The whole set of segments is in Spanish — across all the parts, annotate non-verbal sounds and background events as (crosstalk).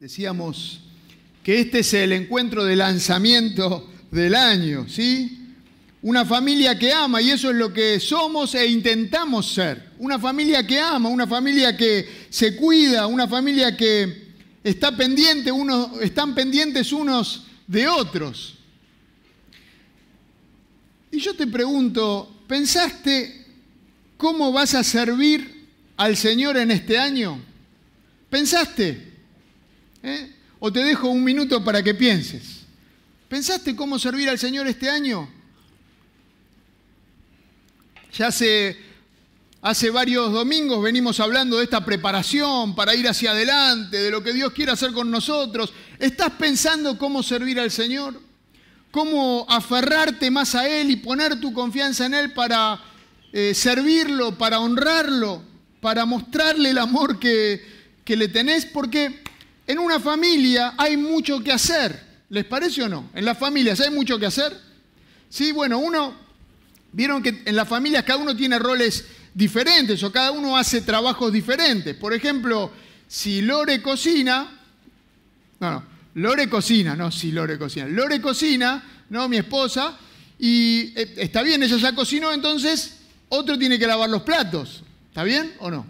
Decíamos que este es el encuentro de lanzamiento del año, ¿sí? Una familia que ama y eso es lo que somos e intentamos ser. Una familia que ama, una familia que se cuida, una familia que está pendiente, están pendientes unos de otros. Y yo te pregunto, ¿pensaste cómo vas a servir al Señor en este año? ¿Pensaste? ¿Eh? O te dejo un minuto para que pienses. ¿Pensaste cómo servir al Señor este año? Ya hace, hace varios domingos venimos hablando de esta preparación para ir hacia adelante, de lo que Dios quiere hacer con nosotros. ¿Estás pensando cómo servir al Señor? ¿Cómo aferrarte más a Él y poner tu confianza en Él para eh, servirlo, para honrarlo, para mostrarle el amor que, que le tenés? Porque en una familia hay mucho que hacer. ¿Les parece o no? En las familias hay mucho que hacer. Sí, bueno, uno, vieron que en las familias cada uno tiene roles diferentes o cada uno hace trabajos diferentes. Por ejemplo, si Lore cocina, no, no, Lore cocina, no, si Lore cocina. Lore cocina, ¿no? Mi esposa, y eh, está bien, ella ya cocinó, entonces otro tiene que lavar los platos. ¿Está bien o no?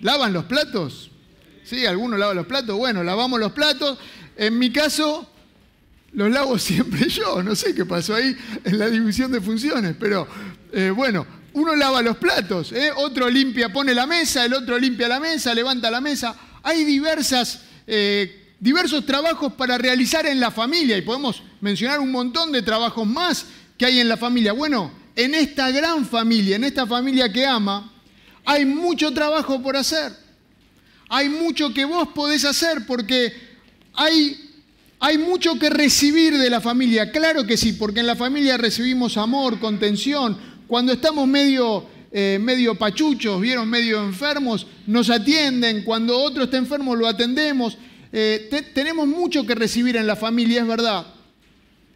¿Lavan los platos? Sí, algunos lavan los platos. Bueno, lavamos los platos. En mi caso, los lavo (laughs) siempre yo. No sé qué pasó ahí en la división de funciones, pero eh, bueno, uno lava los platos, ¿eh? otro limpia, pone la mesa, el otro limpia la mesa, levanta la mesa. Hay diversas, eh, diversos trabajos para realizar en la familia y podemos mencionar un montón de trabajos más que hay en la familia. Bueno, en esta gran familia, en esta familia que ama, hay mucho trabajo por hacer hay mucho que vos podés hacer porque hay, hay mucho que recibir de la familia. Claro que sí, porque en la familia recibimos amor, contención. Cuando estamos medio, eh, medio pachuchos, vieron, medio enfermos, nos atienden. Cuando otro está enfermo, lo atendemos. Eh, tenemos mucho que recibir en la familia, es verdad.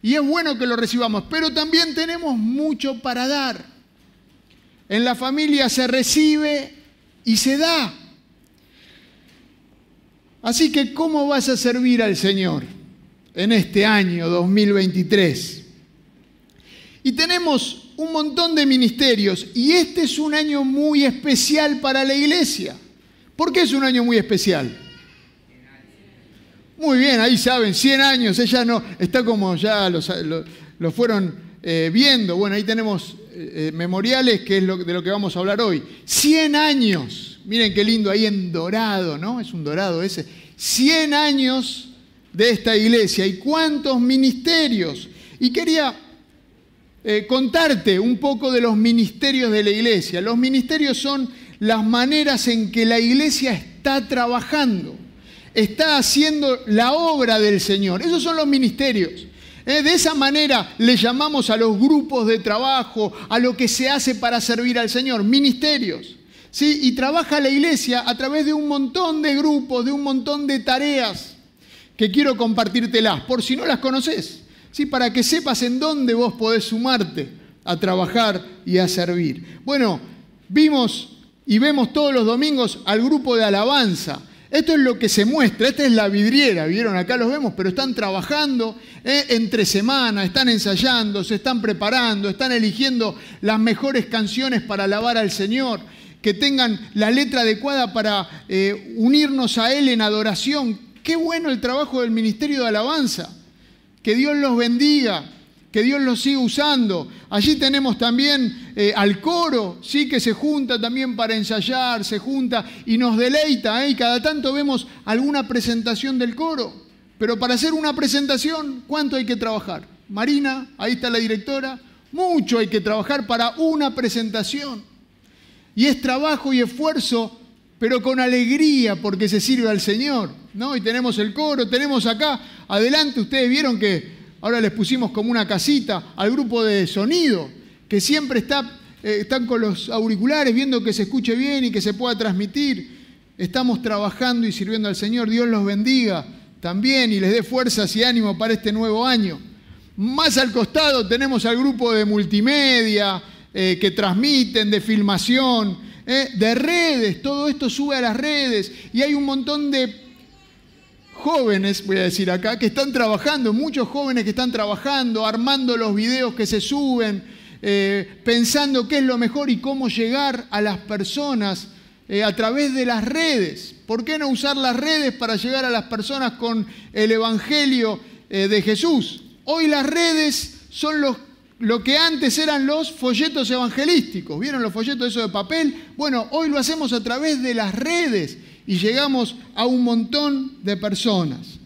Y es bueno que lo recibamos, pero también tenemos mucho para dar. En la familia se recibe y se da. Así que, ¿cómo vas a servir al Señor en este año 2023? Y tenemos un montón de ministerios y este es un año muy especial para la iglesia. ¿Por qué es un año muy especial? Muy bien, ahí saben, 100 años, ella no, está como ya lo, fueron eh, viendo. Bueno, ahí tenemos eh, eh, memoriales, que es de lo que vamos a hablar hoy. 100 años Miren qué lindo ahí en dorado, ¿no? Es un dorado ese. 100 años de esta iglesia y cuántos ministerios. Y quería eh, contarte un poco de los ministerios de la iglesia. Los ministerios son las maneras en que la iglesia está trabajando, está haciendo la obra del Señor. Esos son los ministerios. Eh, de esa manera le llamamos a los grupos de trabajo, a lo que se hace para servir al Señor, ministerios. ¿Sí? y trabaja la iglesia a través de un montón de grupos, de un montón de tareas que quiero compartírtelas, por si no las conoces, ¿sí? para que sepas en dónde vos podés sumarte a trabajar y a servir. Bueno, vimos y vemos todos los domingos al grupo de alabanza. Esto es lo que se muestra, esta es la vidriera, vieron, acá los vemos, pero están trabajando ¿eh? entre semanas, están ensayando, se están preparando, están eligiendo las mejores canciones para alabar al Señor que tengan la letra adecuada para eh, unirnos a Él en adoración. Qué bueno el trabajo del Ministerio de Alabanza. Que Dios los bendiga, que Dios los siga usando. Allí tenemos también eh, al coro, sí, que se junta también para ensayar, se junta y nos deleita. ¿eh? Y cada tanto vemos alguna presentación del coro. Pero para hacer una presentación, ¿cuánto hay que trabajar? Marina, ahí está la directora, mucho hay que trabajar para una presentación. Y es trabajo y esfuerzo, pero con alegría porque se sirve al Señor. ¿no? Y tenemos el coro, tenemos acá, adelante, ustedes vieron que ahora les pusimos como una casita al grupo de sonido, que siempre está, eh, están con los auriculares viendo que se escuche bien y que se pueda transmitir. Estamos trabajando y sirviendo al Señor. Dios los bendiga también y les dé fuerzas y ánimo para este nuevo año. Más al costado tenemos al grupo de multimedia, eh, que transmiten, de filmación, eh, de redes, todo esto sube a las redes y hay un montón de, jóvenes, voy a decir acá, que están trabajando, muchos jóvenes que están trabajando, armando los videos que se suben, eh, pensando qué es lo mejor y cómo llegar a las personas a través de las redes. ¿Por qué no usar las redes para llegar a las personas con el Evangelio de Jesús? Hoy las redes son los, lo que antes eran los folletos evangelísticos. ¿Vieron los folletos esos de papel? Bueno, hoy lo hacemos a través de las redes y llegamos a un montón de personas.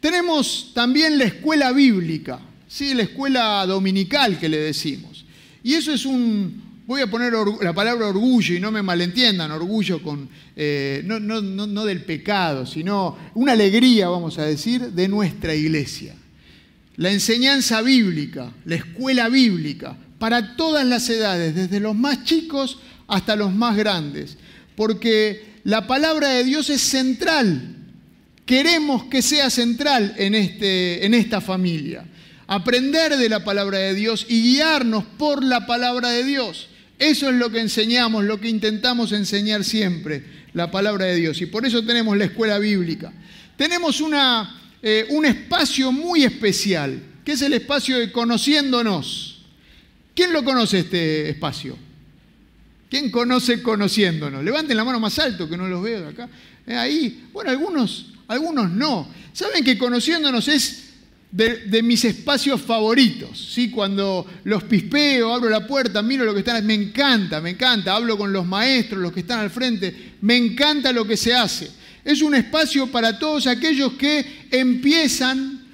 Tenemos también la escuela bíblica, ¿sí? la escuela dominical que le decimos. Y eso es un, voy a poner la palabra orgullo y no me malentiendan, orgullo con, eh, no, no del pecado, sino una alegría, vamos a decir, de nuestra iglesia. La enseñanza bíblica, la escuela bíblica, para todas las edades, desde los más chicos hasta los más grandes, porque la palabra de Dios es central. Queremos que sea central en, este, en esta familia. Aprender de la palabra de Dios y guiarnos por la palabra de Dios. Eso es lo que enseñamos, lo que intentamos enseñar siempre, la palabra de Dios. Y por eso tenemos la escuela bíblica. Tenemos una, eh, un espacio muy especial, que es el espacio de conociéndonos. ¿Quién lo conoce este espacio? ¿Quién conoce conociéndonos? Levanten la mano más alto, que no los veo de acá. Eh, ahí, bueno, algunos, algunos no. ¿Saben que conociéndonos es de, mis espacios favoritos. ¿sí? Cuando los pispeo, abro la puerta, miro lo que están, me encanta, me encanta. Hablo con los maestros, los que están al frente, me encanta lo que se hace. Es un espacio para todos aquellos que empiezan,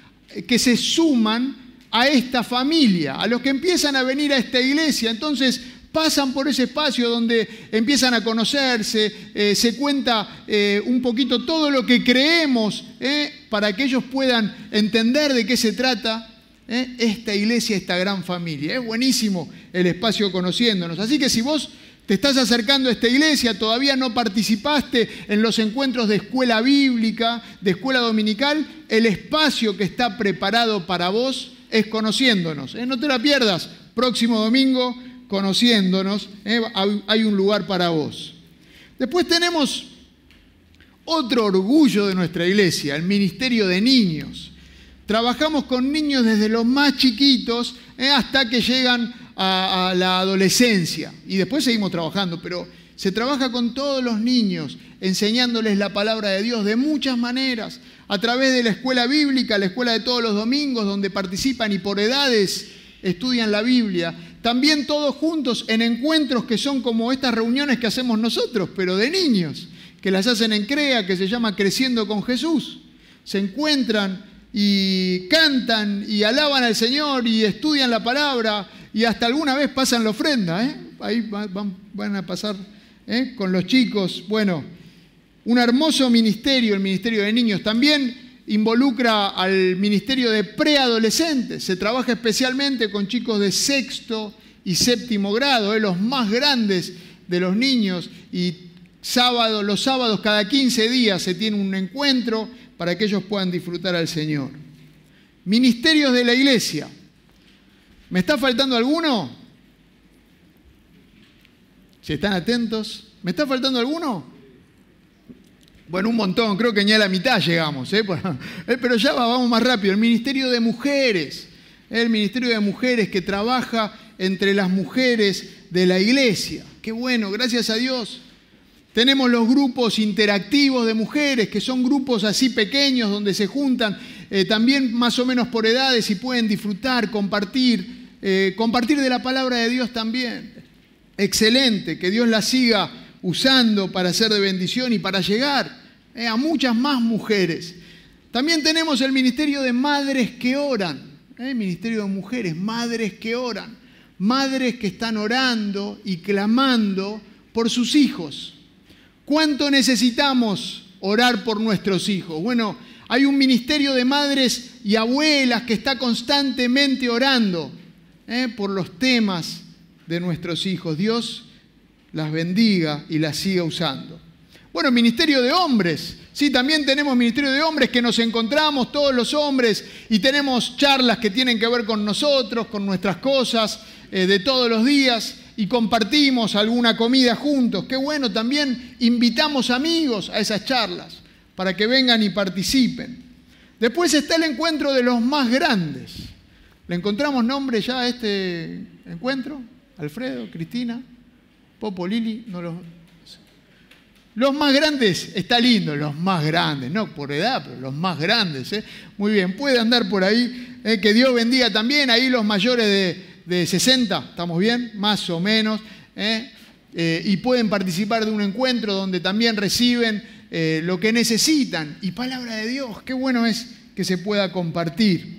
que se suman a esta familia, a los que empiezan a venir a esta iglesia. Entonces, pasan por ese espacio donde empiezan a conocerse, eh, se cuenta eh, un poquito todo lo que creemos eh, para que ellos puedan entender de qué se trata esta iglesia, esta gran familia. Es buenísimo el espacio conociéndonos. Así que si vos te estás acercando a esta iglesia, todavía no participaste en los encuentros de escuela bíblica, de escuela dominical, el espacio que está preparado para vos es conociéndonos. No te la pierdas. Próximo domingo conociéndonos, ¿eh? hay un lugar para vos. Después tenemos otro orgullo de nuestra iglesia, el ministerio de niños. Trabajamos con niños desde los más chiquitos ¿eh? hasta que llegan a, la adolescencia. Y después seguimos trabajando, pero se trabaja con todos los niños, enseñándoles la palabra de Dios de muchas maneras, a través de la escuela bíblica, la escuela de todos los domingos, donde participan y por edades estudian la Biblia, también todos juntos en encuentros que son como estas reuniones que hacemos nosotros, pero de niños, que las hacen en CREA, que se llama Creciendo con Jesús. Se encuentran y cantan y alaban al Señor y estudian la palabra y hasta alguna vez pasan la ofrenda. ¿eh? Ahí van, a pasar ¿eh? con los chicos. Bueno, un hermoso ministerio, el ministerio de niños. También involucra al Ministerio de Preadolescentes. Se trabaja especialmente con chicos de sexto y séptimo grado, eh, los más grandes de los niños. Y los sábados, cada 15 días, se tiene un encuentro para que ellos puedan disfrutar al Señor. Ministerios de la Iglesia. ¿Me está faltando alguno? Si están atentos. ¿Me está faltando alguno? Bueno, un montón, creo que ni a la mitad llegamos, ¿eh? (laughs) ¿eh? pero ya vamos más rápido. El Ministerio de Mujeres, el Ministerio de Mujeres que trabaja entre las mujeres de la iglesia. Qué bueno, gracias a Dios. Tenemos los grupos interactivos de mujeres, que son grupos así pequeños donde se juntan eh, también más o menos por edades y pueden disfrutar, compartir, eh, compartir de la palabra de Dios también. Excelente, que Dios la siga usando para ser de bendición y para llegar eh, a muchas más mujeres. También tenemos el ministerio de madres que oran, eh, ministerio de mujeres, madres que oran, madres que están orando y clamando por sus hijos. ¿Cuánto necesitamos orar por nuestros hijos? Bueno, hay un ministerio de madres y abuelas que está constantemente orando eh, por los temas de nuestros hijos. Dios las bendiga y las siga usando. Bueno, ministerio de hombres. Sí, también tenemos ministerio de hombres que nos encontramos todos los hombres y tenemos charlas que tienen que ver con nosotros, con nuestras cosas eh, de todos los días y compartimos alguna comida juntos. Qué bueno, también invitamos amigos a esas charlas para que vengan y participen. Después está el encuentro de los más grandes. ¿Le encontramos nombre ya a este encuentro? Alfredo, Cristina, Popo, Lili, no los... Los más grandes, está lindo, los más grandes, no por edad, pero los más grandes. ¿eh? Muy bien, puede andar por ahí, ¿eh? que Dios bendiga también, ahí los mayores de, de 60, ¿estamos bien? Más o menos. ¿eh? y pueden participar de un encuentro donde también reciben lo que necesitan. Y palabra de Dios, qué bueno es que se pueda compartir.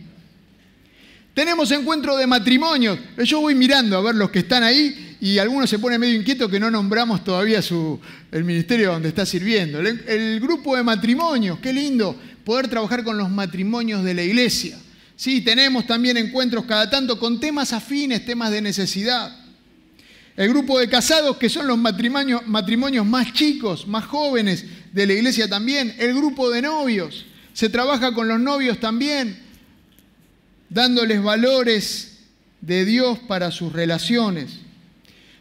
Tenemos encuentro de matrimonios. Yo voy mirando a ver los que están ahí y algunos se ponen medio inquietos que no nombramos todavía su, el ministerio donde está sirviendo. El, el, grupo de matrimonios, qué lindo poder trabajar con los matrimonios de la iglesia. Sí, tenemos también encuentros cada tanto con temas afines, temas de necesidad. El grupo de casados, que son los matrimonios más chicos, más jóvenes de la iglesia también. El grupo de novios. Se trabaja con los novios también dándoles valores de Dios para sus relaciones.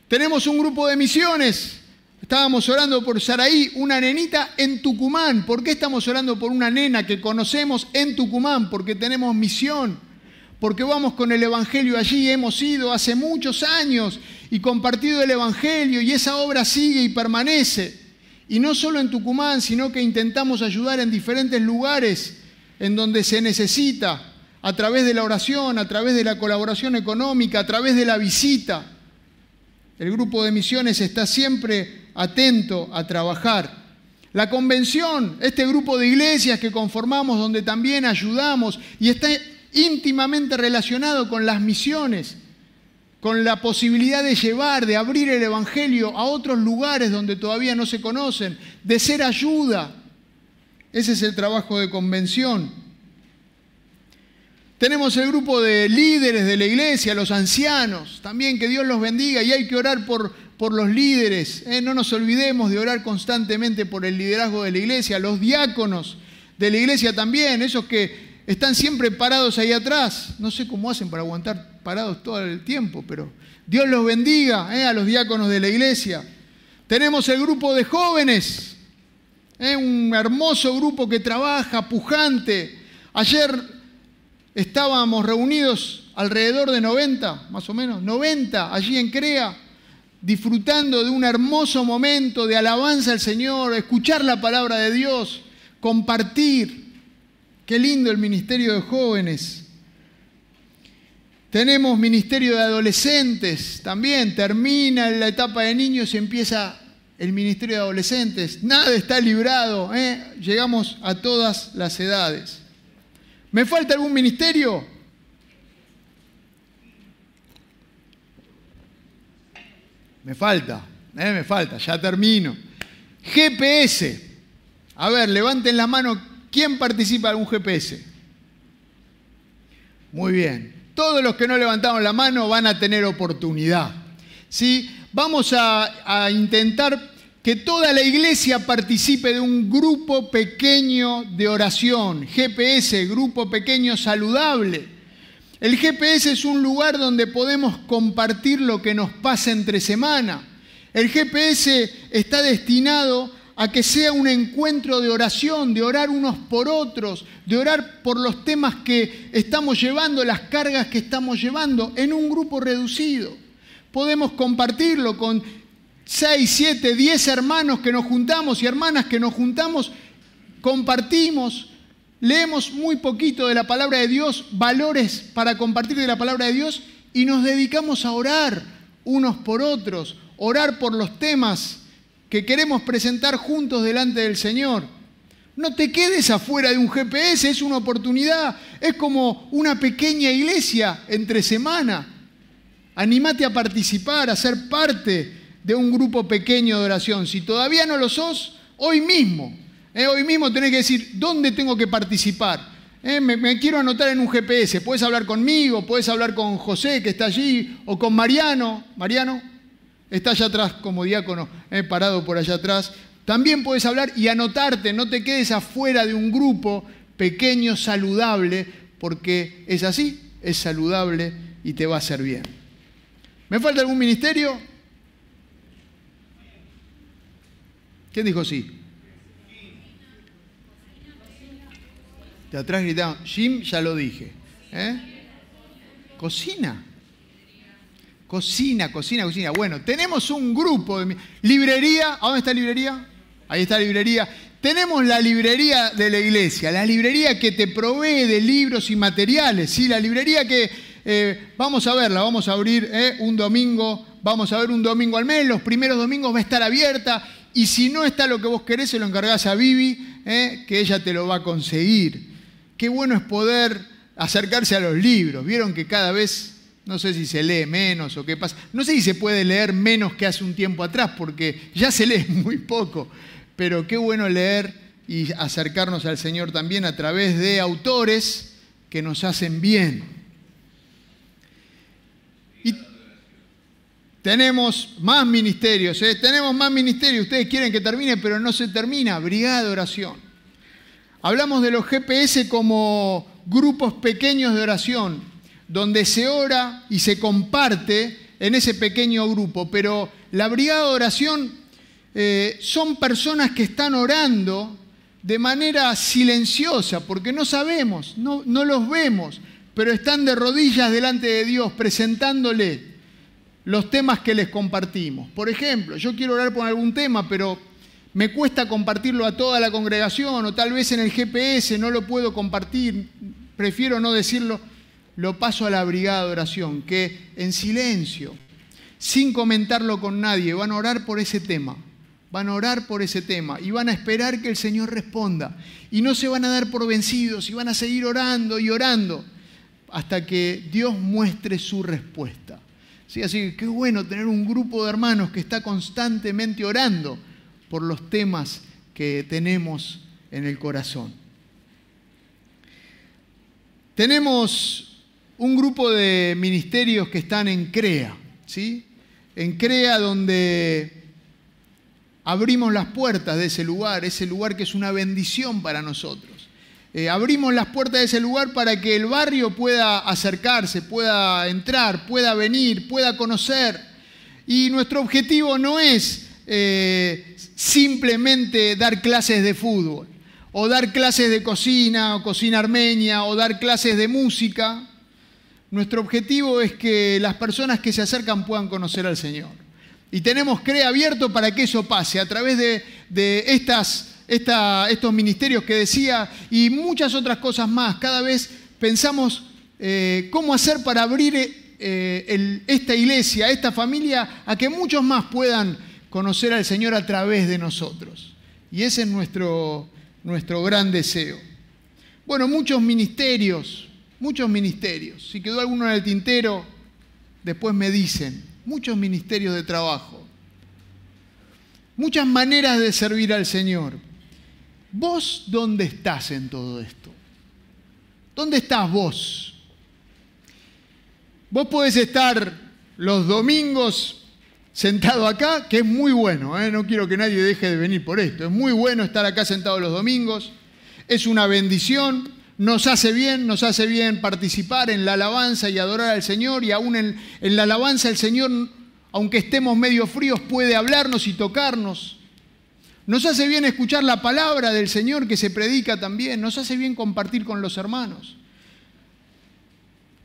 Tenemos un grupo de misiones. Estábamos orando por Saraí, una nenita en Tucumán. ¿Por qué estamos orando por una nena que conocemos en Tucumán? Porque tenemos misión, porque vamos con el Evangelio allí. Hemos ido hace muchos años y compartido el Evangelio y esa obra sigue y permanece. Y no solo en Tucumán, sino que intentamos ayudar en diferentes lugares en donde se necesita a través de la oración, a través de la colaboración económica, a través de la visita. El grupo de misiones está siempre atento a trabajar. La convención, este grupo de iglesias que conformamos donde también ayudamos y está íntimamente relacionado con las misiones, con la posibilidad de llevar, de abrir el Evangelio a otros lugares donde todavía no se conocen, de ser ayuda. Ese es el trabajo de convención. Tenemos el grupo de líderes de la iglesia, los ancianos, también que Dios los bendiga y hay que orar por, por los líderes. ¿eh? No nos olvidemos de orar constantemente por el liderazgo de la iglesia, los diáconos de la iglesia también, esos que están siempre parados ahí atrás. No sé cómo hacen para aguantar parados todo el tiempo, pero Dios los bendiga ¿eh? a los diáconos de la iglesia. Tenemos el grupo de jóvenes, ¿eh? un hermoso grupo que trabaja, pujante. Ayer estábamos reunidos alrededor de 90, más o menos, 90 allí en Crea, disfrutando de un hermoso momento de alabanza al Señor, escuchar la palabra de Dios, compartir. Qué lindo el ministerio de jóvenes. Tenemos ministerio de adolescentes también, termina la etapa de niños y empieza el ministerio de adolescentes. Nada está librado, ¿eh? llegamos a todas las edades. ¿Me falta algún ministerio? Me falta, eh, me falta, ya termino. GPS. A ver, levanten la mano. ¿Quién participa en un GPS? Muy bien. Todos los que no levantaron la mano van a tener oportunidad. ¿Sí? Vamos a intentar que toda la iglesia participe de un grupo pequeño de oración, GPS, grupo pequeño saludable. El GPS es un lugar donde podemos compartir lo que nos pasa entre semana. El GPS está destinado a que sea un encuentro de oración, de orar unos por otros, de orar por los temas que estamos llevando, las cargas que estamos llevando en un grupo reducido. Podemos compartirlo con seis, siete, diez hermanos que nos juntamos y hermanas que nos juntamos, compartimos, leemos muy poquito de la palabra de Dios, valores para compartir de la palabra de Dios y nos dedicamos a orar unos por otros, orar por los temas que queremos presentar juntos delante del Señor. No te quedes afuera de un GPS, es una oportunidad, es como una pequeña iglesia entre semana. Anímate a participar, a ser parte de un grupo pequeño de oración. Si todavía no lo sos, hoy mismo, eh, hoy mismo tenés que decir, ¿dónde tengo que participar? Eh, me, quiero anotar en un GPS. Puedes hablar conmigo, puedes hablar con José, que está allí, o con Mariano. Mariano, está allá atrás como diácono, eh, parado por allá atrás. También puedes hablar y anotarte, no te quedes afuera de un grupo pequeño, saludable, porque es así, es saludable y te va a hacer bien. ¿Me falta algún ministerio? ¿Quién dijo sí? De atrás gritaban, Jim, ya lo dije. ¿Eh? Cocina. Cocina, cocina, cocina. Bueno, tenemos un grupo de... Librería, ¿a dónde está la librería? Ahí está la librería. Tenemos la librería de la iglesia, la librería que te provee de libros y materiales, ¿sí? la librería que eh, vamos a verla, vamos a abrir eh, un domingo, vamos a ver un domingo al mes, los primeros domingos va a estar abierta y si no está lo que vos querés, se lo encargás a Vivi, eh, que ella te lo va a conseguir. Qué bueno es poder acercarse a los libros. Vieron que cada vez, no sé si se lee menos o qué pasa, no sé si se puede leer menos que hace un tiempo atrás, porque ya se lee (laughs) muy poco pero qué bueno leer y acercarnos al Señor también a través de autores que nos hacen bien. Y tenemos más ministerios, ¿eh? tenemos más ministerios. Ustedes quieren que termine, pero no se termina. Brigada de oración. Hablamos de los GPS como grupos pequeños de oración, donde se ora y se comparte en ese pequeño grupo, pero la brigada de oración eh, son personas que están orando de manera silenciosa, porque no sabemos, no, no los vemos, pero están de rodillas delante de Dios presentándole los temas que les compartimos. Por ejemplo, yo quiero orar por algún tema, pero me cuesta compartirlo a toda la congregación o tal vez en el GPS no lo puedo compartir, prefiero no decirlo, lo paso a la brigada de oración, que en silencio, sin comentarlo con nadie, van a orar por ese tema van a orar por ese tema y van a esperar que el Señor responda. Y no se van a dar por vencidos y van a seguir orando y orando hasta que Dios muestre su respuesta. ¿Sí? Así que qué bueno tener un grupo de hermanos que está constantemente orando por los temas que tenemos en el corazón. Tenemos un grupo de ministerios que están en CREA, ¿sí? En CREA donde abrimos las puertas de ese lugar, ese lugar que es una bendición para nosotros. Eh, abrimos las puertas de ese lugar para que el barrio pueda acercarse, pueda entrar, pueda venir, pueda conocer. Y nuestro objetivo no es eh, simplemente dar clases de fútbol, o dar clases de cocina, o cocina armenia, o dar clases de música. Nuestro objetivo es que las personas que se acercan puedan conocer al Señor. Y tenemos CREA abierto para que eso pase a través de, estas, estos ministerios que decía y muchas otras cosas más. Cada vez pensamos eh, cómo hacer para abrir eh, esta iglesia, esta familia, a que muchos más puedan conocer al Señor a través de nosotros. Y ese es nuestro, nuestro gran deseo. Bueno, muchos ministerios, muchos ministerios. Si quedó alguno en el tintero, después me dicen muchos ministerios de trabajo, muchas maneras de servir al Señor. ¿Vos dónde estás en todo esto? ¿Dónde estás vos? Vos podés estar los domingos sentado acá, que es muy bueno, ¿eh? no quiero que nadie deje de venir por esto, es muy bueno estar acá sentado los domingos, es una bendición, nos hace bien, nos hace bien participar en la alabanza y adorar al Señor y aún en, la alabanza el Señor, aunque estemos medio fríos, puede hablarnos y tocarnos. Nos hace bien escuchar la palabra del Señor que se predica también, nos hace bien compartir con los hermanos.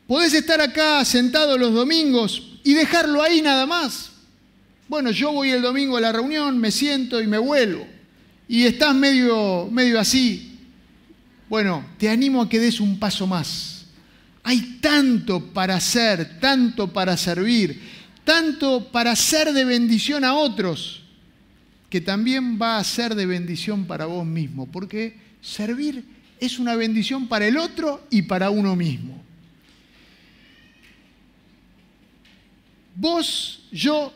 Podés estar acá sentado los domingos y dejarlo ahí nada más. Bueno, yo voy el domingo a la reunión, me siento y me vuelvo. Y estás medio, medio así, bueno, te animo a que des un paso más. Hay tanto para hacer, tanto para servir, tanto para ser de bendición a otros, que también va a ser de bendición para vos mismo, porque servir es una bendición para el otro y para uno mismo. Vos, yo,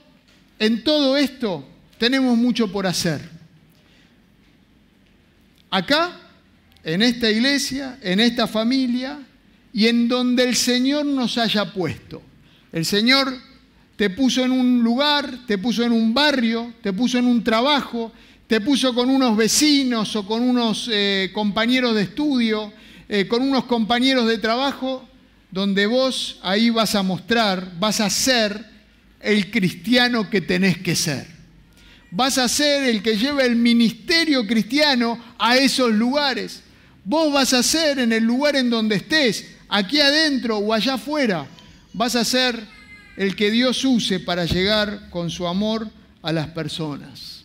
en todo esto tenemos mucho por hacer. Acá en esta iglesia, en esta familia y en donde el Señor nos haya puesto. El Señor te puso en un lugar, te puso en un barrio, te puso en un trabajo, te puso con unos vecinos o con unos eh, compañeros de estudio, eh, con unos compañeros de trabajo, donde vos ahí vas a mostrar, vas a ser el cristiano que tenés que ser. Vas a ser el que lleva el ministerio cristiano a esos lugares Vos vas a ser en el lugar en donde estés, aquí adentro o allá afuera, vas a ser el que Dios use para llegar con su amor a las personas.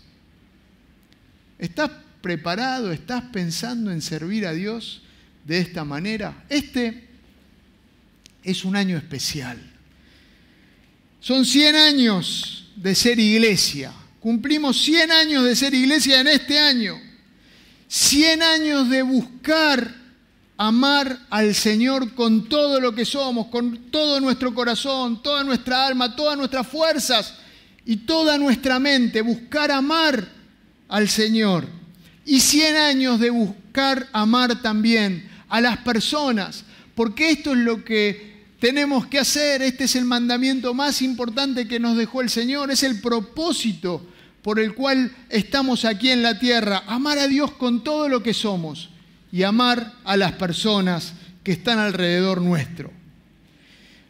¿Estás preparado? ¿Estás pensando en servir a Dios de esta manera? Este es un año especial. Son 100 años de ser iglesia. Cumplimos 100 años de ser iglesia en este año. 100 años de buscar amar al Señor con todo lo que somos, con todo nuestro corazón, toda nuestra alma, todas nuestras fuerzas y toda nuestra mente. Buscar amar al Señor. Y 100 años de buscar amar también a las personas, porque esto es lo que tenemos que hacer. Este es el mandamiento más importante que nos dejó el Señor. Es el propósito por el cual estamos aquí en la tierra. Amar a Dios con todo lo que somos y amar a las personas que están alrededor nuestro.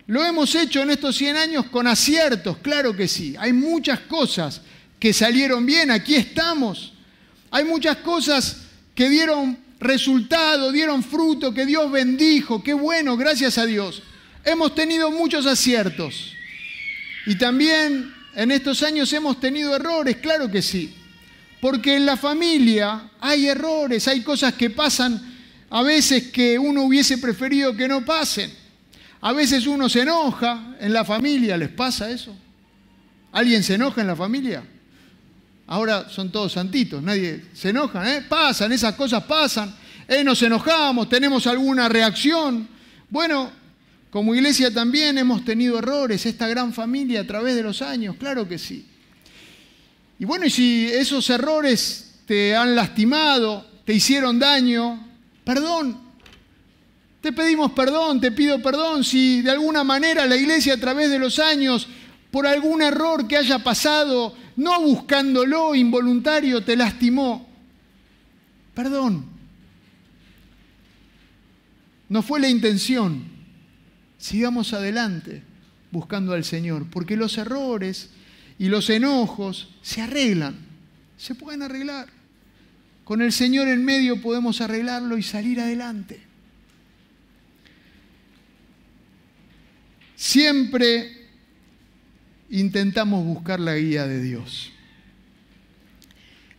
Lo hemos hecho en estos 100 años con aciertos, claro que sí. Hay muchas cosas que salieron bien, aquí estamos. Hay muchas cosas que dieron resultado, dieron fruto, que Dios bendijo, qué bueno, gracias a Dios. Hemos tenido muchos aciertos y también en estos años hemos tenido errores, claro que sí. Porque en la familia hay errores, hay cosas que pasan a veces que uno hubiese preferido que no pasen. A veces uno se enoja en la familia, ¿les pasa eso? ¿Alguien se enoja en la familia? Ahora son todos santitos, nadie se enoja, ¿eh? Pasan, esas cosas pasan. Eh, nos enojamos, tenemos alguna reacción. Bueno, como iglesia también hemos tenido errores, esta gran familia a través de los años, claro que sí. Y bueno, y si esos errores te han lastimado, te hicieron daño, perdón. Te pedimos perdón, te pido perdón si de alguna manera la iglesia a través de los años, por algún error que haya pasado, no buscándolo, involuntario, te lastimó. Perdón. No fue la intención sigamos adelante buscando al Señor, porque los errores y los enojos se arreglan, se pueden arreglar. Con el Señor en medio podemos arreglarlo y salir adelante. Siempre intentamos buscar la guía de Dios.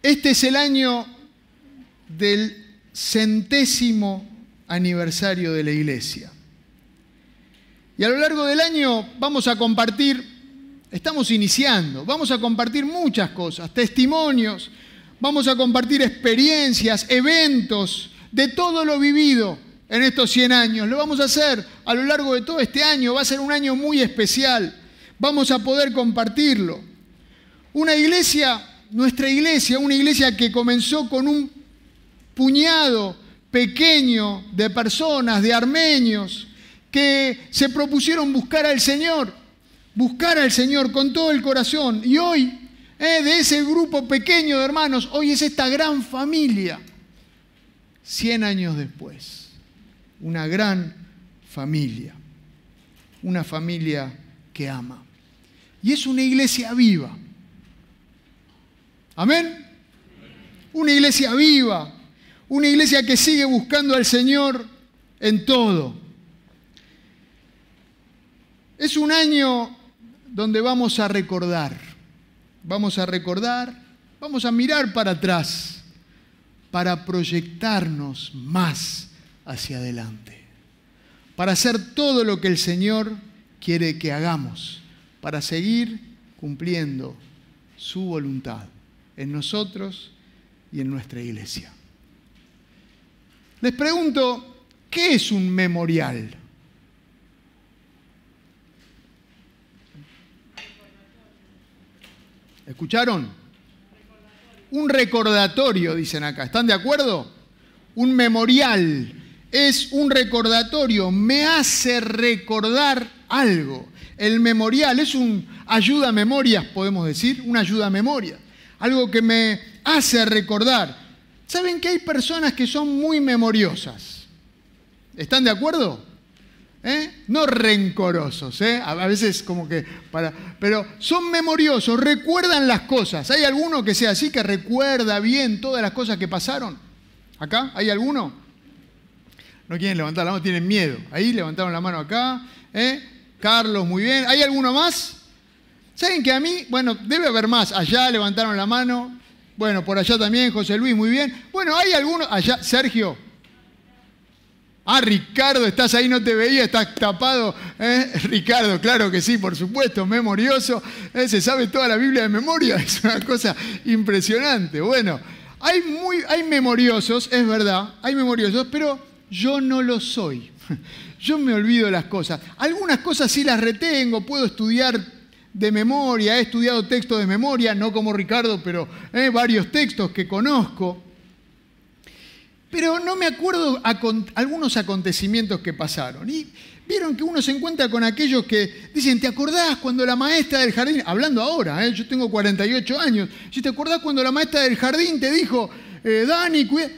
Este es el año del centésimo aniversario de la iglesia. Y a lo largo del año vamos a compartir, estamos iniciando, vamos a compartir muchas cosas, testimonios, vamos a compartir experiencias, eventos, de todo lo vivido en estos 100 años. Lo vamos a hacer a lo largo de todo este año, va a ser un año muy especial, vamos a poder compartirlo. Una iglesia, nuestra iglesia, una iglesia que comenzó con un puñado pequeño de personas, de armenios, que se propusieron buscar al Señor, buscar al Señor con todo el corazón. Y hoy, eh, de ese grupo pequeño de hermanos, hoy es esta gran familia. Cien años después, una gran familia, una familia que ama. Y es una iglesia viva. Amén. Una iglesia viva, una iglesia que sigue buscando al Señor en todo. Es un año donde vamos a recordar, vamos a recordar, vamos a mirar para atrás, para proyectarnos más hacia adelante, para hacer todo lo que el Señor quiere que hagamos, para seguir cumpliendo su voluntad en nosotros y en nuestra iglesia. Les pregunto, ¿qué es un memorial? ¿Escucharon? Un recordatorio, dicen acá. ¿Están de acuerdo? Un memorial. Es un recordatorio. Me hace recordar algo. El memorial es un ayuda a memorias, podemos decir. Una ayuda a memoria. Algo que me hace recordar. ¿Saben que hay personas que son muy memoriosas? ¿Están de acuerdo? ¿Eh? no rencorosos, ¿eh? a veces como que para, pero son memoriosos, recuerdan las cosas. ¿Hay alguno que sea así, que recuerda bien todas las cosas que pasaron? ¿Acá? ¿Hay alguno? no quieren levantar la mano, tienen miedo. Ahí levantaron la mano acá. ¿eh? Carlos, muy bien. ¿Hay alguno más? ¿Saben que a mí, bueno, debe haber más. Allá levantaron la mano. Bueno, por allá también, José Luis, muy bien. Bueno, hay alguno, allá, Sergio. Ah, Ricardo, estás ahí, no te veía, estás tapado. ¿eh? (laughs) Ricardo, claro que sí, por supuesto, memorioso. ¿eh? Se sabe toda la Biblia de memoria, (laughs) es una cosa impresionante. Bueno, hay, muy, hay memoriosos, es verdad, hay memoriosos, pero yo no lo soy. (laughs) Yo me olvido las cosas. Algunas cosas sí las retengo, puedo estudiar de memoria, he estudiado textos de memoria, no como Ricardo, pero eh, varios textos que conozco. Pero no me acuerdo algunos acontecimientos que pasaron. Y vieron que uno se encuentra con aquellos que dicen, ¿te acordás cuando la maestra del jardín, hablando ahora, eh, yo tengo 48 años, si te acordás cuando la maestra del jardín te dijo, eh, Dani, cuida...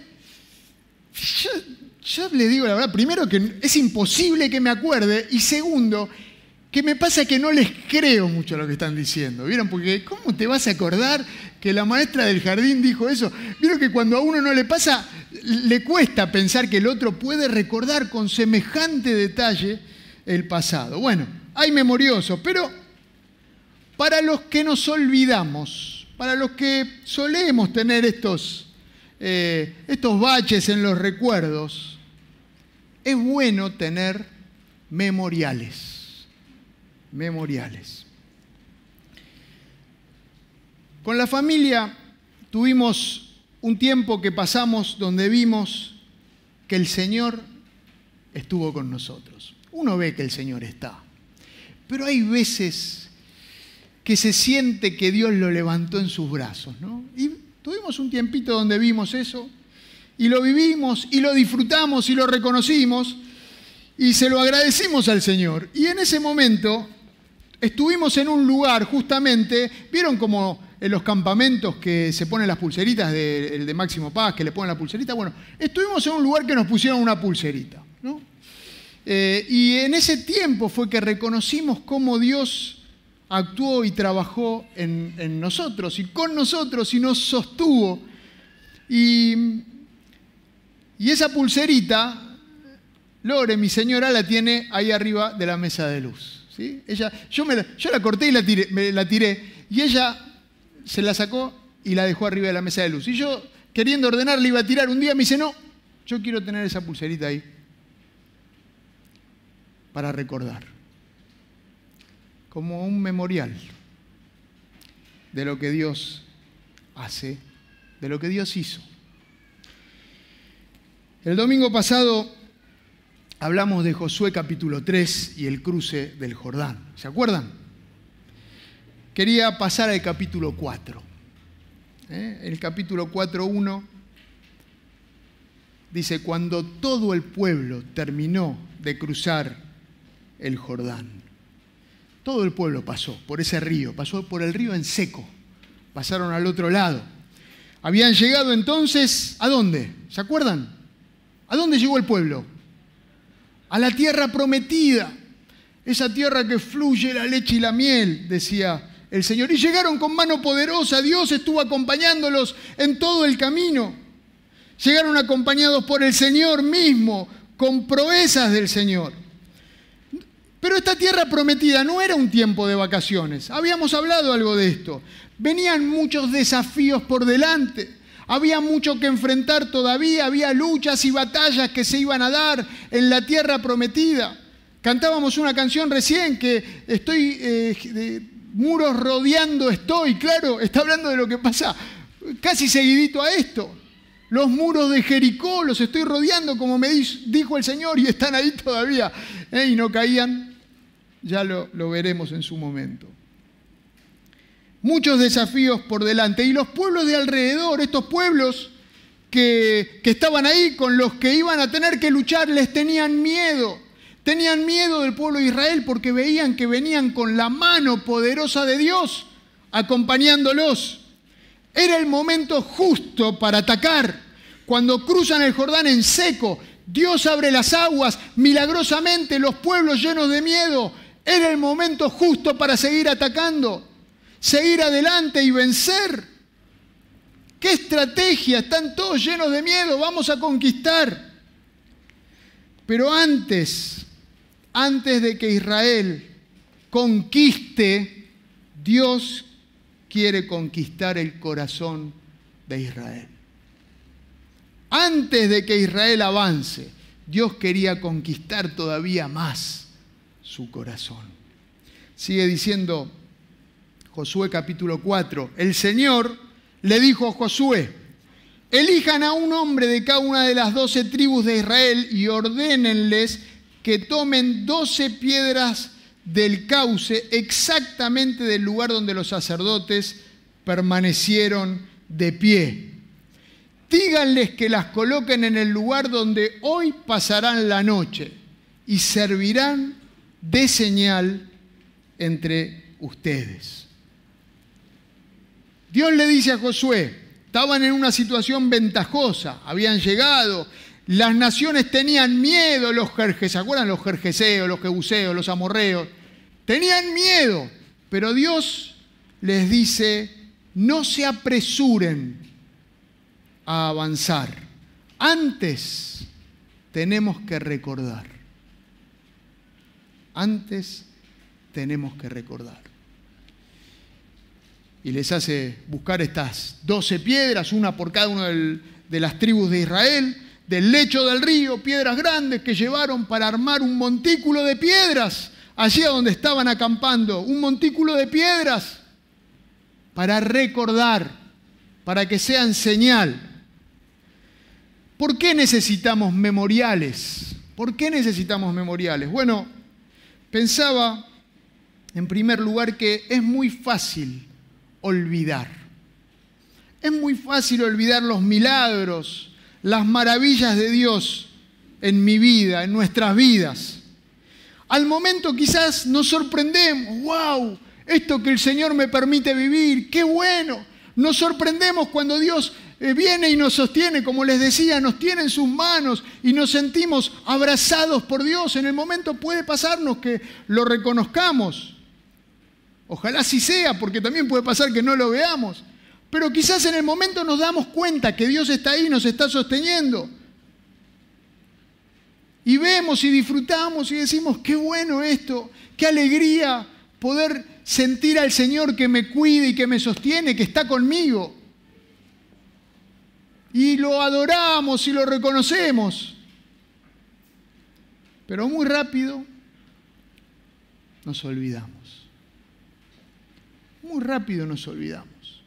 Yo le digo la verdad, primero que es imposible que me acuerde y segundo, que me pasa que no les creo mucho lo que están diciendo. ¿Vieron? Porque ¿cómo te vas a acordar que la maestra del jardín dijo eso? ¿Vieron que cuando a uno no le pasa, le cuesta pensar que el otro puede recordar con semejante detalle el pasado? Bueno, hay memoriosos, pero para los que nos olvidamos, para los que solemos tener estos, eh, estos baches en los recuerdos, es bueno tener memoriales. Memoriales. Con la familia tuvimos un tiempo que pasamos donde vimos que el Señor estuvo con nosotros. Uno ve que el Señor está, pero hay veces que se siente que Dios lo levantó en sus brazos, ¿no? Y tuvimos un tiempito donde vimos eso y lo vivimos y lo disfrutamos y lo reconocimos y se lo agradecimos al Señor. Y en ese momento estuvimos en un lugar justamente, ¿vieron como en los campamentos que se ponen las pulseritas de, el de Máximo Paz, que le ponen la pulserita? Bueno, estuvimos en un lugar que nos pusieron una pulserita. ¿no? Eh, y en ese tiempo fue que reconocimos cómo Dios actuó y trabajó en, en nosotros y con nosotros y nos sostuvo. Y y esa pulserita, Lore, mi señora, la tiene ahí arriba de la mesa de luz. Ella, yo, me la, yo la corté y la tiré, me la tiré, y ella se la sacó y la dejó arriba de la mesa de luz. Y yo, queriendo ordenar, le iba a tirar un día, me dice, no, yo quiero tener esa pulserita ahí para recordar, como un memorial de lo que Dios hace, de lo que Dios hizo. El domingo pasado hablamos de Josué capítulo 3 y el cruce del Jordán. ¿Se acuerdan? Quería pasar al capítulo 4. ¿Eh? El capítulo 4.1 dice, cuando todo el pueblo terminó de cruzar el Jordán, todo el pueblo pasó por ese río, pasó por el río en seco, pasaron al otro lado. Habían llegado entonces, ¿a dónde? ¿Se acuerdan? ¿A dónde llegó el pueblo? A la tierra prometida, esa tierra que fluye la leche y la miel, decía el Señor. Y llegaron con mano poderosa, Dios estuvo acompañándolos en todo el camino. Llegaron acompañados por el Señor mismo, con proezas del Señor. Pero esta tierra prometida no era un tiempo de vacaciones. Habíamos hablado algo de esto. Venían muchos desafíos por delante. Había mucho que enfrentar todavía, había luchas y batallas que se iban a dar en la tierra prometida. Cantábamos una canción recién que estoy, eh, muros rodeando estoy, claro, está hablando de lo que pasa casi seguidito a esto. Los muros de Jericó los estoy rodeando, como me dijo el Señor, y están ahí todavía. Y no caían, ya lo veremos en su momento muchos desafíos por delante. Y los pueblos de alrededor, estos pueblos que, estaban ahí con los que iban a tener que luchar, les tenían miedo. Tenían miedo del pueblo de Israel porque veían que venían con la mano poderosa de Dios acompañándolos. Era el momento justo para atacar. Cuando cruzan el Jordán en seco, Dios abre las aguas, milagrosamente los pueblos llenos de miedo. Era el momento justo para seguir atacando seguir adelante y vencer. ¿Qué estrategia? Están todos llenos de miedo, vamos a conquistar. Pero antes, antes de que Israel conquiste, Dios quiere conquistar el corazón de Israel. Antes de que Israel avance, Dios quería conquistar todavía más su corazón. Sigue diciendo Josué capítulo 4, el Señor le dijo a Josué, elijan a un hombre de cada una de las doce tribus de Israel y ordénenles que tomen doce piedras del cauce exactamente del lugar donde los sacerdotes permanecieron de pie. Díganles que las coloquen en el lugar donde hoy pasarán la noche y servirán de señal entre ustedes. Dios le dice a Josué, estaban en una situación ventajosa, habían llegado, las naciones tenían miedo, los jerjes, ¿se acuerdan los jerjeseos, los jebuseos, los amorreos? Tenían miedo, pero Dios les dice, no se apresuren a avanzar. Antes tenemos que recordar. Antes tenemos que recordar y les hace buscar estas doce piedras, una por cada una de las tribus de Israel, del lecho del río, piedras grandes que llevaron para armar un montículo de piedras allí donde estaban acampando, un montículo de piedras para recordar, para que sean señal. ¿Por qué necesitamos memoriales? ¿Por qué necesitamos memoriales? Bueno, pensaba en primer lugar que es muy fácil olvidar. Es muy fácil olvidar los milagros, las maravillas de Dios en mi vida, en nuestras vidas. Al momento quizás nos sorprendemos, wow, esto que el Señor me permite vivir, qué bueno. Nos sorprendemos cuando Dios eh, viene y nos sostiene, como les decía, nos tiene en sus manos y nos sentimos abrazados por Dios. En el momento puede pasarnos que lo reconozcamos. Ojalá así sea, porque también puede pasar que no lo veamos. Pero quizás en el momento nos damos cuenta que Dios está ahí, nos está sosteniendo. Y vemos y disfrutamos y decimos, qué bueno esto, qué alegría poder sentir al Señor que me cuide y que me sostiene, que está conmigo. Y lo adoramos y lo reconocemos. Pero muy rápido nos olvidamos muy rápido nos olvidamos.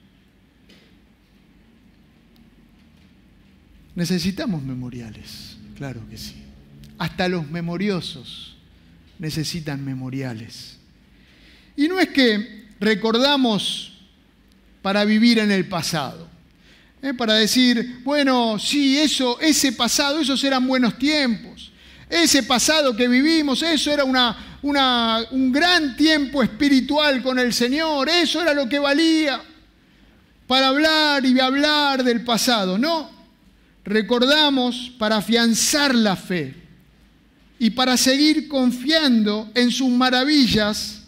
Necesitamos memoriales, claro que sí. Hasta los memoriosos necesitan memoriales. Y no es que recordamos para vivir en el pasado, ¿eh? para decir, bueno, sí, eso, ese pasado, esos eran buenos tiempos. Ese pasado que vivimos, eso era una, un gran tiempo espiritual con el Señor, eso era lo que valía para hablar y hablar del pasado. No, recordamos para afianzar la fe y para seguir confiando en sus maravillas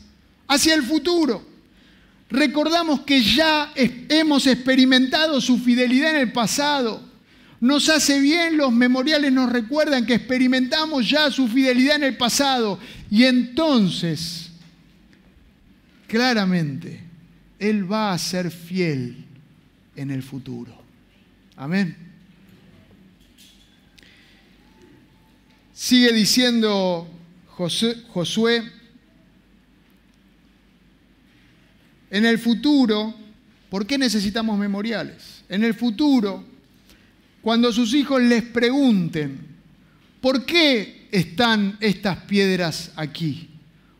hacia el futuro. Recordamos que ya hemos experimentado su fidelidad en el pasado nos hace bien, los memoriales nos recuerdan que experimentamos ya su fidelidad en el pasado y entonces, claramente, Él va a ser fiel en el futuro. Amén. Sigue diciendo Josué, en el futuro, ¿por qué necesitamos memoriales? En el futuro, cuando sus hijos les pregunten, ¿por qué están estas piedras aquí?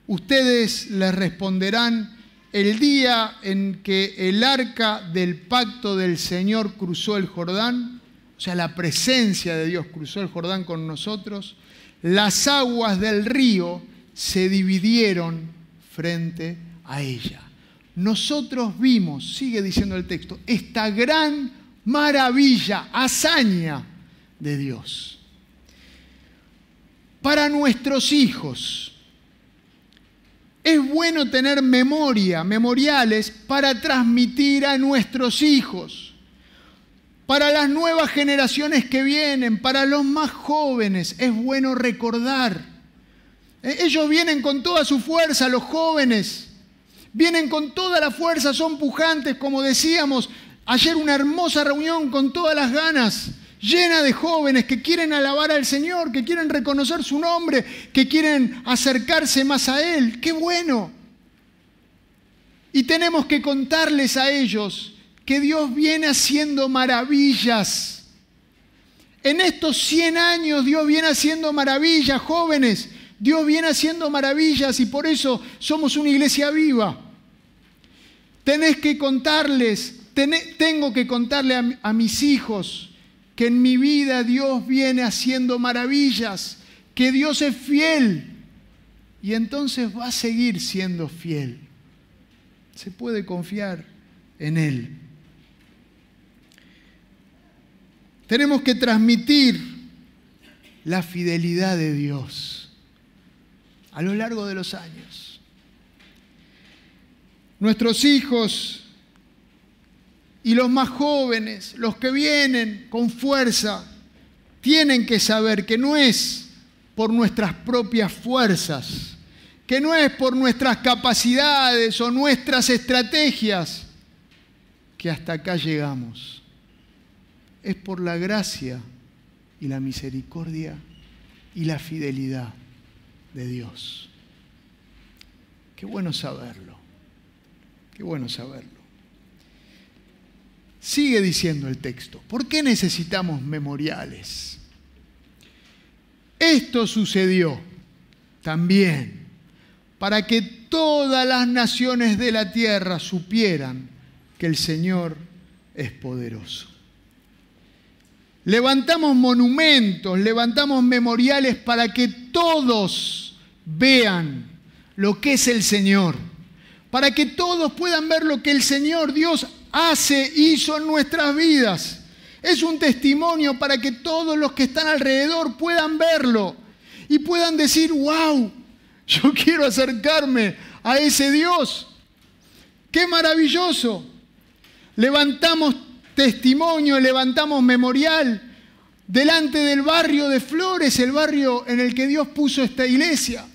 Ustedes les responderán, el día en que el arca del pacto del Señor cruzó el Jordán, o sea, la presencia de Dios cruzó el Jordán con nosotros, las aguas del río se dividieron frente a ella. Nosotros vimos, sigue diciendo el texto, esta gran maravilla, hazaña de Dios. Para nuestros hijos, es bueno tener memoria, memoriales para transmitir a nuestros hijos. para las nuevas generaciones que vienen, para los más jóvenes, es bueno recordar. Eh, ellos vienen con toda su fuerza, los jóvenes, vienen con toda la fuerza, son pujantes, como decíamos, ayer una hermosa reunión con todas las ganas, llena de jóvenes que quieren alabar al Señor, que quieren reconocer su nombre, que quieren acercarse más a Él. ¡Qué bueno! Y tenemos que contarles a ellos que Dios viene haciendo maravillas. En estos 100 años Dios viene haciendo maravillas, jóvenes. Dios viene haciendo maravillas y por eso somos una iglesia viva. Tenés que contarles, tengo que contarle a, mis hijos que en mi vida Dios viene haciendo maravillas, que Dios es fiel y entonces va a seguir siendo fiel. Se puede confiar en Él. Tenemos que transmitir la fidelidad de Dios a lo largo de los años. Nuestros hijos y los más jóvenes, los que vienen con fuerza, tienen que saber que no es por nuestras propias fuerzas, que no es por nuestras capacidades o nuestras estrategias que hasta acá llegamos es por la gracia y la misericordia y la fidelidad de Dios. Qué bueno saberlo, qué bueno saberlo. Sigue diciendo el texto, ¿por qué necesitamos memoriales? Esto sucedió también para que todas las naciones de la tierra supieran que el Señor es poderoso. Levantamos monumentos, levantamos memoriales para que todos vean lo que es el Señor, para que todos puedan ver lo que el Señor Dios hace, hizo en nuestras vidas. Es un testimonio para que todos los que están alrededor puedan verlo y puedan decir, wow, yo (laughs) quiero acercarme a ese Dios. Qué maravilloso. Levantamos testimonio, levantamos memorial delante del barrio de Flores, el barrio en el que Dios puso esta iglesia.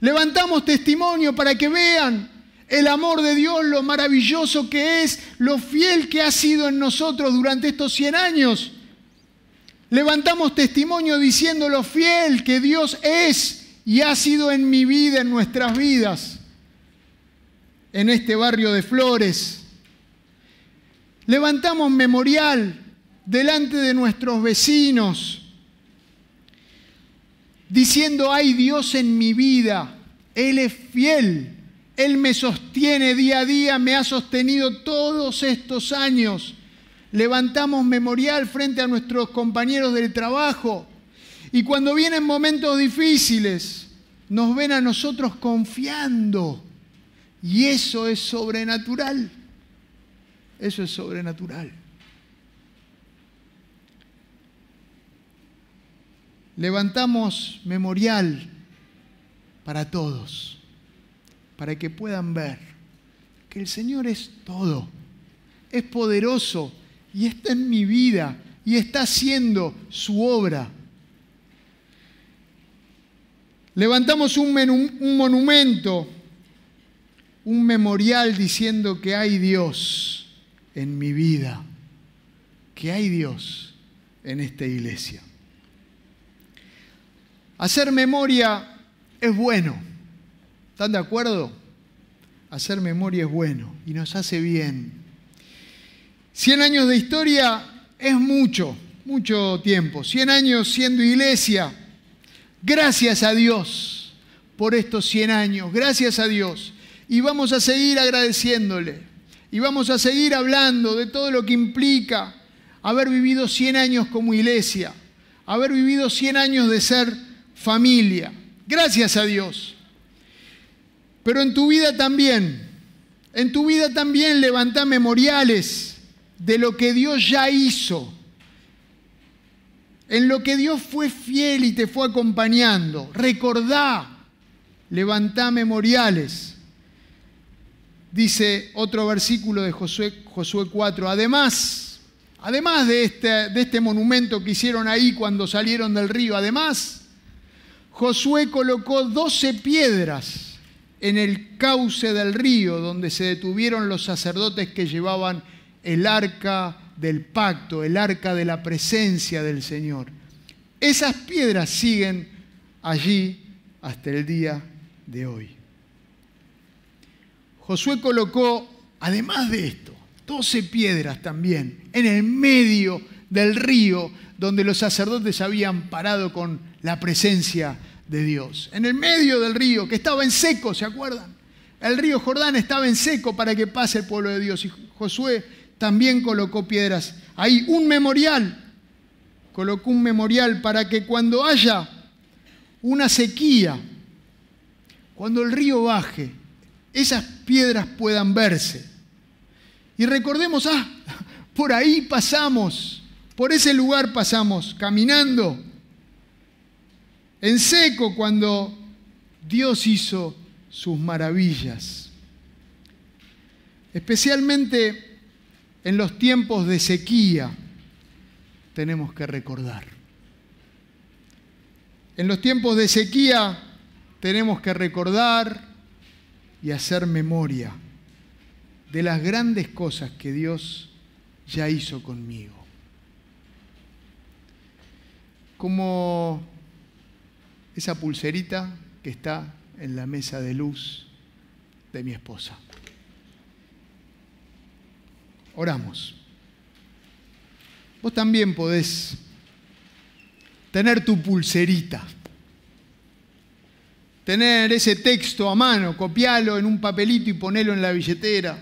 Levantamos testimonio para que vean el amor de Dios, lo maravilloso que es, lo fiel que ha sido en nosotros durante estos 100 años. Levantamos testimonio diciendo lo fiel que Dios es y ha sido en mi vida, en nuestras vidas, en este barrio de Flores. Levantamos memorial delante de nuestros vecinos, diciendo, hay Dios en mi vida, Él es fiel, Él me sostiene día a día, me ha sostenido todos estos años. Levantamos memorial frente a nuestros compañeros del trabajo y cuando vienen momentos difíciles, nos ven a nosotros confiando y eso es sobrenatural. Eso es sobrenatural. Levantamos memorial para todos, para que puedan ver que el Señor es todo, es poderoso y está en mi vida y está haciendo su obra. Levantamos un, un monumento, un memorial diciendo que hay Dios en mi vida que hay Dios en esta iglesia. Hacer memoria es bueno. ¿Están de acuerdo? Hacer memoria es bueno y nos hace bien. Cien años de historia es mucho, mucho tiempo. Cien años siendo iglesia. Gracias a Dios por estos cien años. Gracias a Dios. Y vamos a seguir agradeciéndole. Y vamos a seguir hablando de todo lo que implica haber vivido 100 años como iglesia, haber vivido 100 años de ser familia. Gracias a Dios. Pero en tu vida también, en tu vida también levanta memoriales de lo que Dios ya hizo, en lo que Dios fue fiel y te fue acompañando. Recordá, levantá memoriales Dice otro versículo de Josué, Josué 4, además, además de este, de este monumento que hicieron ahí cuando salieron del río, además, Josué colocó 12 piedras en el cauce del río donde se detuvieron los sacerdotes que llevaban el arca del pacto, el arca de la presencia del Señor. Esas piedras siguen allí hasta el día de hoy. Josué colocó, además de esto, 12 piedras también en el medio del río donde los sacerdotes habían parado con la presencia de Dios. En el medio del río, que estaba en seco, ¿se acuerdan? El río Jordán estaba en seco para que pase el pueblo de Dios. Y Josué también colocó piedras. Ahí un memorial. Colocó un memorial para que cuando haya una sequía, cuando el río baje, esas piedras puedan verse. Y recordemos, ah, (laughs) por ahí pasamos, por ese lugar pasamos, caminando, en seco, cuando Dios hizo sus maravillas. Especialmente en los tiempos de sequía, tenemos que recordar. En los tiempos de sequía tenemos que recordar y hacer memoria de las grandes cosas que Dios ya hizo conmigo. Como esa pulserita que está en la mesa de luz de mi esposa. Oramos. Vos también podés tener tu pulserita, tener ese texto a mano, copiarlo en un papelito y ponerlo en la billetera,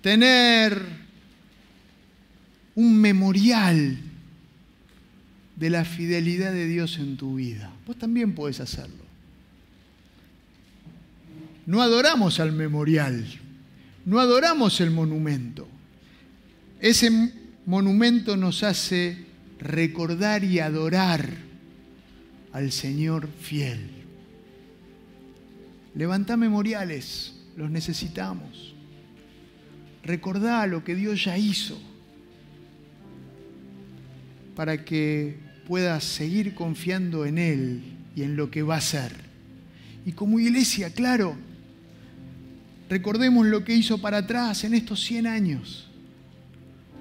tener un memorial de la fidelidad de Dios en tu vida. Vos también podés hacerlo. No adoramos al memorial, no adoramos el monumento. Ese monumento nos hace recordar y adorar al Señor fiel. Levanta memoriales, los necesitamos. Recordá lo que Dios ya hizo para que puedas seguir confiando en Él y en lo que va a hacer. Y como iglesia, claro, recordemos lo que hizo para atrás en estos 100 años,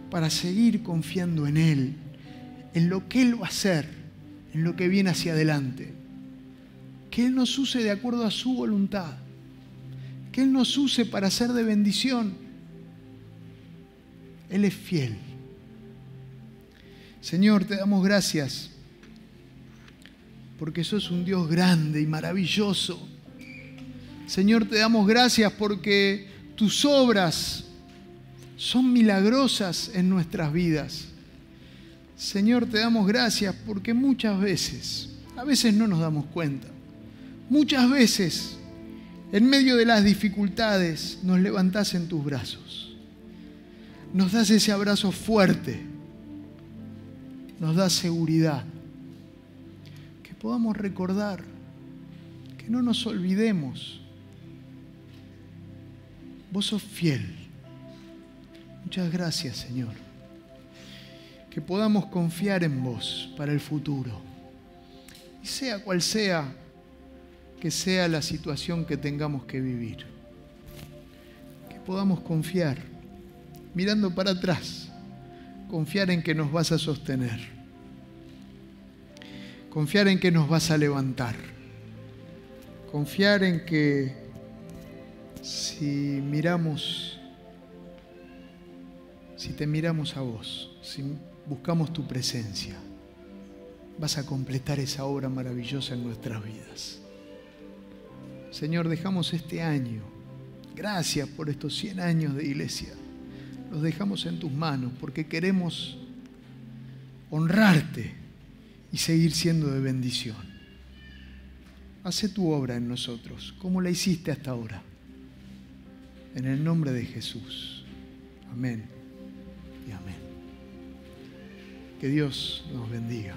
para seguir confiando en Él en lo que Él va a hacer, en lo que viene hacia adelante. Que Él nos use de acuerdo a su voluntad. Que Él nos use para ser de bendición. Él es fiel. Señor, te damos gracias porque sos un Dios grande y maravilloso. Señor, te damos gracias porque tus obras son milagrosas en nuestras vidas. Señor, te damos gracias porque muchas veces, a veces no nos damos cuenta, muchas veces en medio de las dificultades nos levantás en tus brazos, nos das ese abrazo fuerte, nos das seguridad, que podamos recordar, que no nos olvidemos. Vos sos fiel. Muchas gracias, Señor que podamos confiar en vos para el futuro. Y sea cual sea que sea la situación que tengamos que vivir. Que podamos confiar, mirando para atrás, confiar en que nos vas a sostener. Confiar en que nos vas a levantar. Confiar en que si miramos, si te miramos a vos, si buscamos tu presencia, vas a completar esa obra maravillosa en nuestras vidas. Señor, dejamos este año. Gracias por estos 100 años de iglesia. Los dejamos en tus manos porque queremos honrarte y seguir siendo de bendición. Hace tu obra en nosotros, como la hiciste hasta ahora. En el nombre de Jesús. Amén. Que Dios nos bendiga.